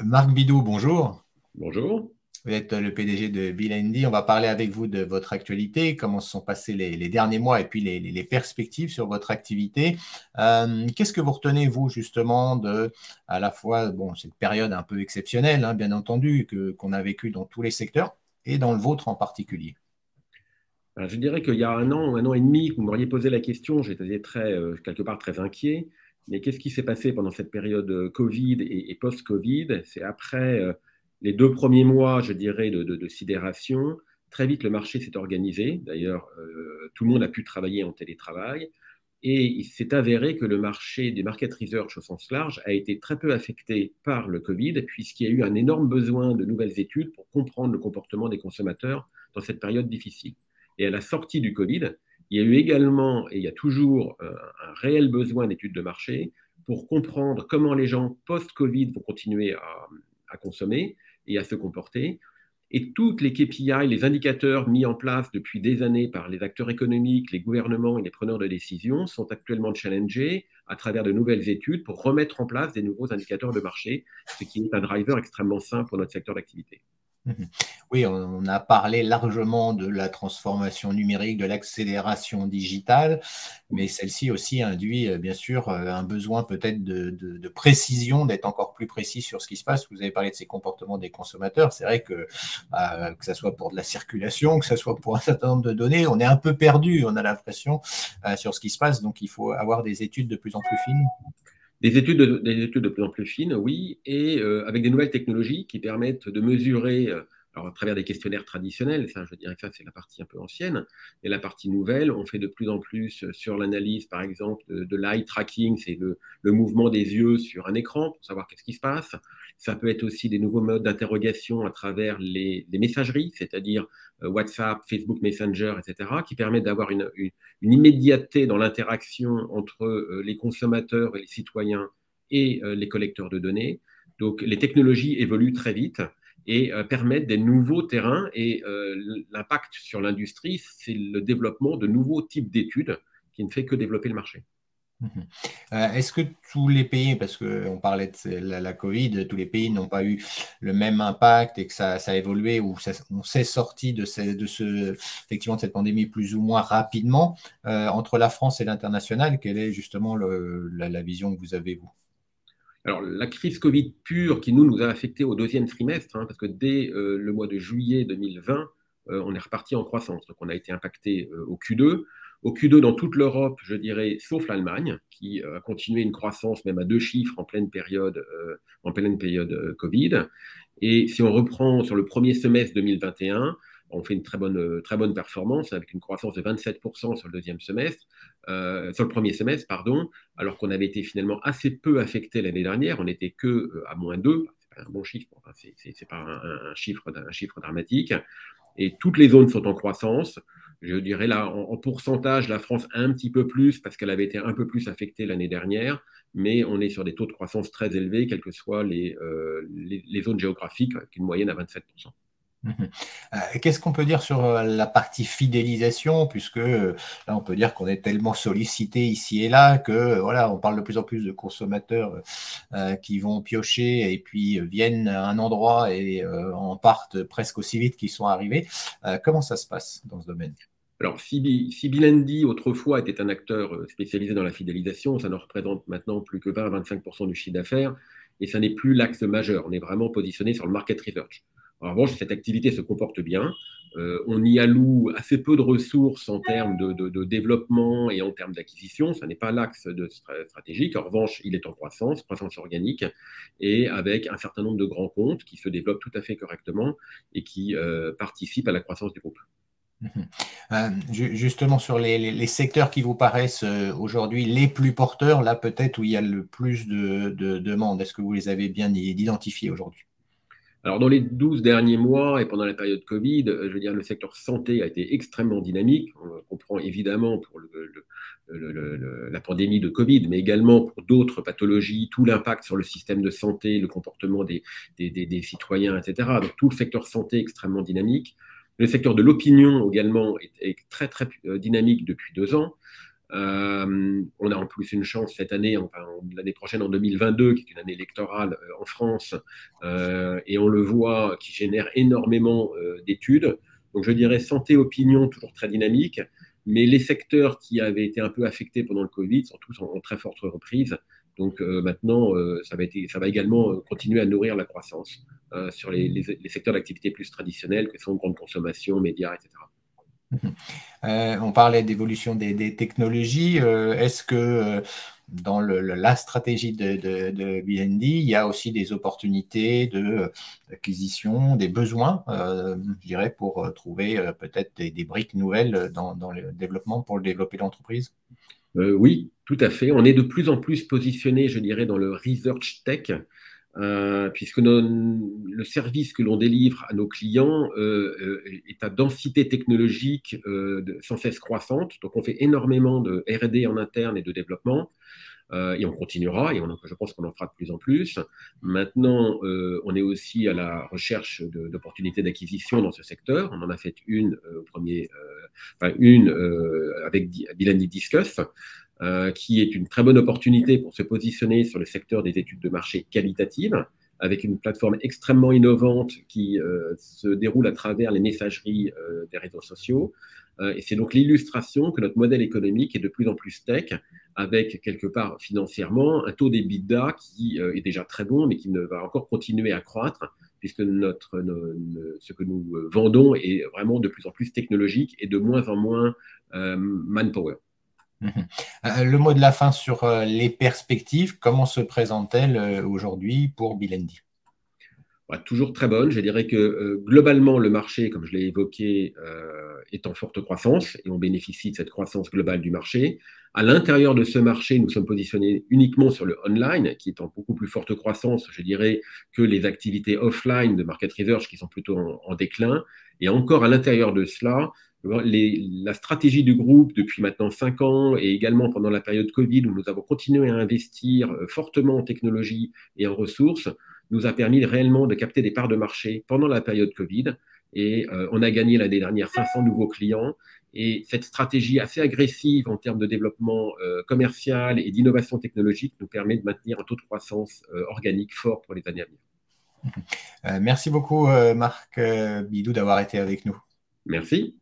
Marc Bidou, bonjour. Bonjour. Vous êtes le PDG de Bill On va parler avec vous de votre actualité, comment se sont passés les, derniers mois et puis les, perspectives sur votre activité. Euh, qu'est-ce que vous retenez, vous, justement, de à la fois bon, cette période un peu exceptionnelle, hein, bien entendu, qu'on a vécue dans tous les secteurs et dans le vôtre en particulier? Je dirais qu'il y a un an, un an et demi, vous m'auriez posé la question, j'étais très, euh, quelque part très inquiet. Mais qu'est-ce qui s'est passé pendant cette période euh, Covid et, post-Covid? C'est après les deux premiers mois, je dirais, de, sidération, très vite le marché s'est organisé. D'ailleurs, euh, tout le monde a pu travailler en télétravail. Et il s'est avéré que le marché des market research au sens large a été très peu affecté par le Covid, puisqu'il y a eu un énorme besoin de nouvelles études pour comprendre le comportement des consommateurs dans cette période difficile. Et à la sortie du Covid, il y a eu également, et il y a toujours, euh, un réel besoin d'études de marché pour comprendre comment les gens post-Covid vont continuer à consommer, et à se comporter. Et toutes les KPI, les indicateurs mis en place depuis des années par les acteurs économiques, les gouvernements et les preneurs de décision sont actuellement challengés à travers de nouvelles études pour remettre en place des nouveaux indicateurs de marché, ce qui est un driver extrêmement simple pour notre secteur d'activité. Mhm. Oui, on a parlé largement de la transformation numérique, de l'accélération digitale, mais celle-ci aussi induit euh, bien sûr euh, un besoin peut-être de, précision, d'être encore plus précis sur ce qui se passe. Vous avez parlé de ces comportements des consommateurs. C'est vrai que bah, que ce soit pour de la circulation, que ce soit pour un certain nombre de données, on est un peu perdu, on a l'impression, euh, sur ce qui se passe. Donc il faut avoir des études de plus en plus fines. Des études, de, plus en plus fines, oui, et euh, avec des nouvelles technologies qui permettent de mesurer, euh, alors à travers des questionnaires traditionnels, ça je dirais que ça c'est la partie un peu ancienne, et la partie nouvelle, on fait de plus en plus sur l'analyse par exemple de, l'eye tracking, c'est le, mouvement des yeux sur un écran pour savoir qu'est-ce qui se passe. Ça peut être aussi des nouveaux modes d'interrogation à travers les, messageries, c'est-à-dire euh, WhatsApp, Facebook Messenger, etc., qui permettent d'avoir une, immédiateté dans l'interaction entre euh, les consommateurs et les citoyens et euh, les collecteurs de données. Donc les technologies évoluent très vite et permettent des nouveaux terrains. Et l'impact sur l'industrie, c'est le développement de nouveaux types d'études qui ne fait que développer le marché. Mhm. Euh, est-ce que tous les pays, parce qu'on parlait de la, Covid, tous les pays n'ont pas eu le même impact et que ça, a évolué ou on s'est sorti de cette pandémie plus ou moins rapidement euh, entre la France et l'international Quelle est justement la, vision que vous avez, vous? Alors, la crise Covid pure qui nous, nous a affecté au deuxième trimestre, hein, parce que dès euh, le mois de juillet 2020, on est reparti en croissance. Donc, on a été impacté au Q2. Au Q2 dans toute l'Europe, je dirais, sauf l'Allemagne, qui euh, a continué une croissance même à deux chiffres en pleine période, euh, en pleine période euh, Covid. Et si on reprend sur le premier semestre 2021, on fait une très bonne, très bonne performance avec une croissance de 27% sur le deuxième semestre, sur le premier semestre, pardon, alors qu'on avait été finalement assez peu affecté l'année dernière. On n'était que à moins 2, c'est pas un bon chiffre, enfin, c'est pas un, chiffre, un chiffre dramatique. Et toutes les zones sont en croissance. Je dirais là, en, pourcentage, la France un petit peu plus parce qu'elle avait été un peu plus affectée l'année dernière, mais on est sur des taux de croissance très élevés, quelles que soient les, euh, les, zones géographiques, avec une moyenne à 27%. Mhm. Euh, qu'est-ce qu'on peut dire sur euh, la partie fidélisation, puisque là on peut dire qu'on est tellement sollicité ici et là que voilà, on parle de plus en plus de consommateurs qui vont piocher et puis viennent à un endroit et en partent presque aussi vite qu'ils sont arrivés. comment ça se passe dans ce domaine? Alors, si, Bilendi, autrefois, était un acteur euh, spécialisé dans la fidélisation, ça ne représente maintenant plus que 20 à 25% du chiffre d'affaires, et ça n'est plus l'axe majeur. On est vraiment positionné sur le market research. En revanche, cette activité se comporte bien. Euh, on y alloue assez peu de ressources en termes de, développement et en termes d'acquisition. Ce n'est pas l'axe stratégique. En revanche, il est en croissance, croissance organique, et avec un certain nombre de grands comptes qui se développent tout à fait correctement et qui euh, participent à la croissance du groupe. Euh, justement, sur les, secteurs qui vous paraissent aujourd'hui les plus porteurs, là peut-être où il y a le plus de, demandes, est-ce que vous les avez bien identifiés aujourd'hui? Alors, dans les 12 derniers mois et pendant la période Covid, euh, je veux dire, le secteur santé a été extrêmement dynamique. On comprend évidemment pour la pandémie de Covid, mais également pour d'autres pathologies, tout l'impact sur le système de santé, le comportement des, des, citoyens, etc. Donc, tout le secteur santé extrêmement dynamique. Le secteur de l'opinion également est, très très euh, dynamique depuis deux ans. On a en plus une chance cette année, enfin l'année prochaine en 2022, qui est une année électorale en France, et on le voit, qui génère énormément d'études. Donc je dirais santé, opinion, toujours très dynamique, mais les secteurs qui avaient été un peu affectés pendant le Covid sont tous en, très forte reprise. Donc maintenant, ça, va également continuer à nourrir la croissance sur les, secteurs d'activité plus traditionnels, que sont grande consommation, médias, etc. Euh, on parlait d'évolution des, technologies. Euh, est-ce que euh, dans la stratégie de, de, BND, il y a aussi des opportunités d'acquisition, des besoins, je dirais, pour trouver peut-être des, briques nouvelles dans, dans, le développement, pour développer l'entreprise? Oui, tout à fait. On est de plus en plus positionné, je dirais, dans le research tech. Euh, puisque le service que l'on délivre à nos clients euh, euh, est à densité technologique sans cesse croissante. Donc on fait énormément de RD en interne et de développement. et on continuera, et je pense qu'on en fera de plus en plus. Maintenant, on est aussi à la recherche d'opportunités d'acquisition dans ce secteur. On en a fait une au premier, enfin, une avec Dylan Discuss, euh, qui est une très bonne opportunité pour se positionner sur le secteur des études de marché qualitatives, avec une plateforme extrêmement innovante qui euh, se déroule à travers les messageries euh, des réseaux sociaux. et c'est donc l'illustration que notre modèle économique est de plus en plus tech, avec quelque part financièrement un taux d'EBITDA qui est déjà très bon, mais qui ne va encore continuer à croître, puisque notre, ce que nous vendons est vraiment de plus en plus technologique et de moins en moins manpower. Mhm. Euh, le mot de la fin sur euh, les perspectives, comment se présentent-elles euh, aujourd'hui pour Bilendi? Toujours très bonne. Je dirais que globalement, le marché, comme je l'ai évoqué, est en forte croissance et on bénéficie de cette croissance globale du marché. À l'intérieur de ce marché, nous sommes positionnés uniquement sur le online, qui est en beaucoup plus forte croissance, je dirais, que les activités offline de market research qui sont plutôt en déclin. Et encore à l'intérieur de cela, la stratégie du groupe depuis maintenant cinq ans et également pendant la période Covid où nous avons continué à investir euh, fortement en technologie et en ressources nous a permis réellement de capter des parts de marché pendant la période Covid et euh, on a gagné l'année dernière 500 nouveaux clients et cette stratégie assez agressive en termes de développement euh, commercial et d'innovation technologique nous permet de maintenir un taux de croissance organique fort pour les années à venir. Merci beaucoup Marc Bidou d'avoir été avec nous. Merci.